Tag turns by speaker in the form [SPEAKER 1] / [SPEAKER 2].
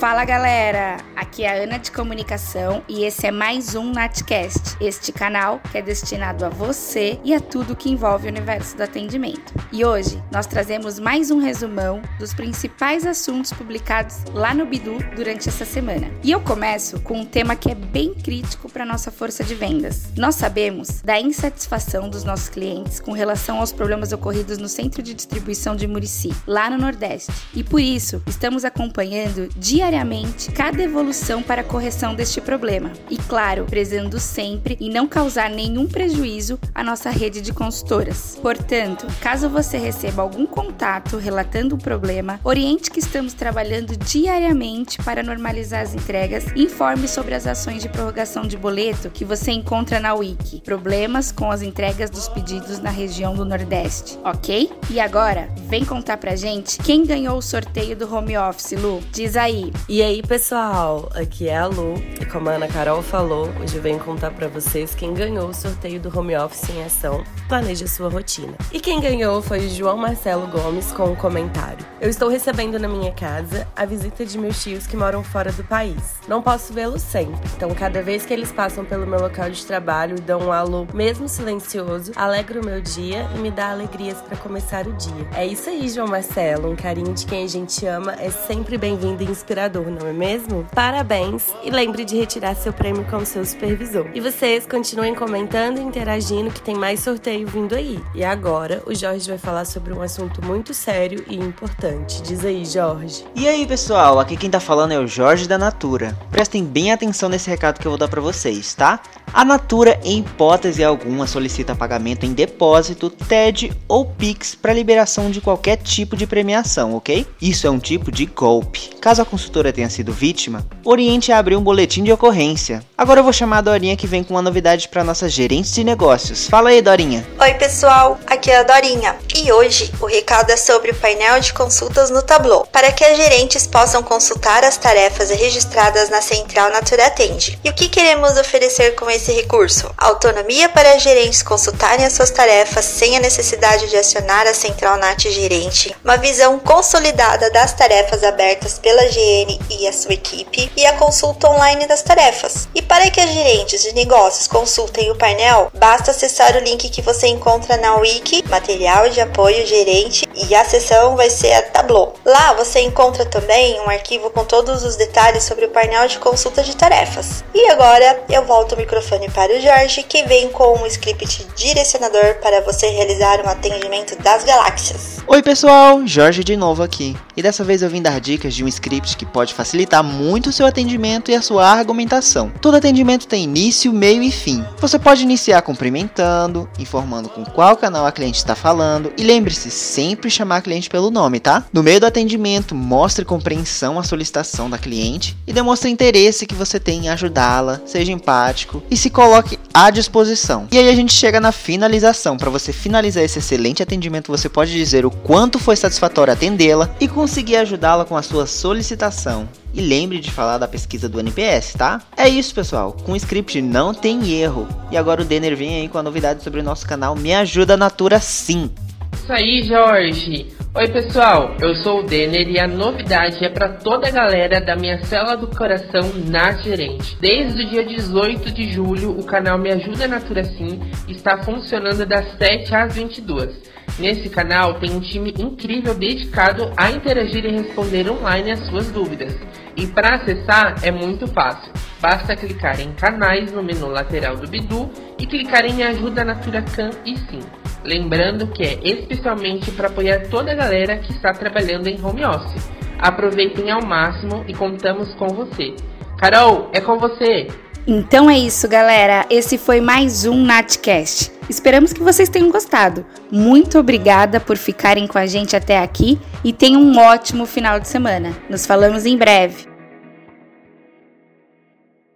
[SPEAKER 1] Fala galera, aqui é a Ana de Comunicação e esse é mais um Natcast, este canal que é destinado a você e a tudo que envolve o universo do atendimento. E hoje nós trazemos mais um resumão dos principais assuntos publicados lá no Bidu durante essa semana. E eu começo com um tema que é bem crítico para nossa força de vendas. Nós sabemos da insatisfação dos nossos clientes com relação aos problemas ocorridos no centro de distribuição de Murici, lá no Nordeste. E por isso, estamos acompanhando diariamente diariamente cada evolução para a correção deste problema. E claro, prezando sempre em não causar nenhum prejuízo à nossa rede de consultoras. Portanto, caso você receba algum contato relatando o problema, oriente que estamos trabalhando diariamente para normalizar as entregas e informe sobre as ações de prorrogação de boleto que você encontra na Wiki. Problemas com as entregas dos pedidos na região do Nordeste, ok? E agora, vem contar pra gente quem ganhou o sorteio do home office, Lu. Diz aí.
[SPEAKER 2] E aí, pessoal, aqui é a Lu e como a Ana Carol falou, hoje eu venho contar para vocês quem ganhou o sorteio do Home Office em Ação Planeja Sua Rotina. E quem ganhou foi João Marcelo Gomes com um comentário. Eu estou recebendo na minha casa a visita de meus tios que moram fora do país. Não posso vê-los sempre, então cada vez que eles passam pelo meu local de trabalho e dão um alô, mesmo silencioso, alegra o meu dia e me dá alegrias para começar o dia. É isso aí, João Marcelo, um carinho de quem a gente ama é sempre bem-vindo e inspirador não é mesmo? Parabéns e lembre de retirar seu prêmio com seu supervisor. E vocês continuem comentando e interagindo que tem mais sorteio vindo aí. E agora o Jorge vai falar sobre um assunto muito sério e importante. Diz aí, Jorge.
[SPEAKER 3] E aí, pessoal? Aqui quem tá falando é o Jorge da Natura. Prestem bem atenção nesse recado que eu vou dar para vocês, tá? A Natura, em hipótese alguma, solicita pagamento em depósito, TED ou Pix para liberação de qualquer tipo de premiação, ok? Isso é um tipo de golpe. Caso a consultora tenha sido vítima, oriente a abrir um boletim de ocorrência. Agora eu vou chamar a Dorinha que vem com uma novidade para nossa gerente de negócios. Fala aí, Dorinha.
[SPEAKER 4] Oi, pessoal, aqui é a Dorinha. E hoje o recado é sobre o painel de consultas no Tableau, para que as gerentes possam consultar as tarefas registradas na Central Natura Atende. E o que queremos oferecer com esse recurso? Autonomia para as gerentes consultarem as suas tarefas sem a necessidade de acionar a Central Nat Gerente, uma visão consolidada das tarefas abertas pela GN e a sua equipe e a consulta online das tarefas. E para que as gerentes de negócios consultem o painel, basta acessar o link que você encontra na Wiki, Material de Apoio Gerente, e a seção vai ser a Tableau. Lá você encontra também um arquivo com todos os detalhes sobre o painel de consulta de tarefas. E agora eu volto o microfone para o Jorge, que vem com um script direcionador para você realizar um atendimento das galáxias.
[SPEAKER 3] Oi pessoal, Jorge de novo aqui. E dessa vez eu vim dar dicas de um script que pode facilitar muito o seu atendimento e a sua argumentação. Todo atendimento tem início, meio e fim. Você pode iniciar cumprimentando, informando com qual canal a cliente está falando e lembre-se sempre chamar a cliente pelo nome, tá? No meio do atendimento, mostre compreensão à solicitação da cliente e demonstre interesse que você tem em ajudá-la, seja empático e se coloque à disposição. E aí a gente chega na finalização. Para você finalizar esse excelente atendimento, você pode dizer o quanto foi satisfatório atendê-la e conseguir ajudá-la com a sua solicitação e lembre de falar da pesquisa do NPS, tá? É isso, pessoal. Com o script não tem erro. E agora o Denner vem aí com a novidade sobre o nosso canal Me Ajuda Natura Sim.
[SPEAKER 5] Isso aí, Jorge. Oi, pessoal. Eu sou o Denner e a novidade é para toda a galera da minha cela do coração na gerente. Desde o dia 18 de julho, o canal Me Ajuda Natura Sim está funcionando das 7 às 22. Nesse canal tem um time incrível dedicado a interagir e responder online as suas dúvidas. E para acessar é muito fácil. Basta clicar em canais no menu lateral do Bidu e clicar em ajuda Natura Can e Sim. Lembrando que é especialmente para apoiar toda a galera que está trabalhando em home office. Aproveitem ao máximo e contamos com você. Carol, é com você!
[SPEAKER 1] Então é isso, galera. Esse foi mais um Natcast. Esperamos que vocês tenham gostado. Muito obrigada por ficarem com a gente até aqui e tenham um ótimo final de semana. Nos falamos em breve.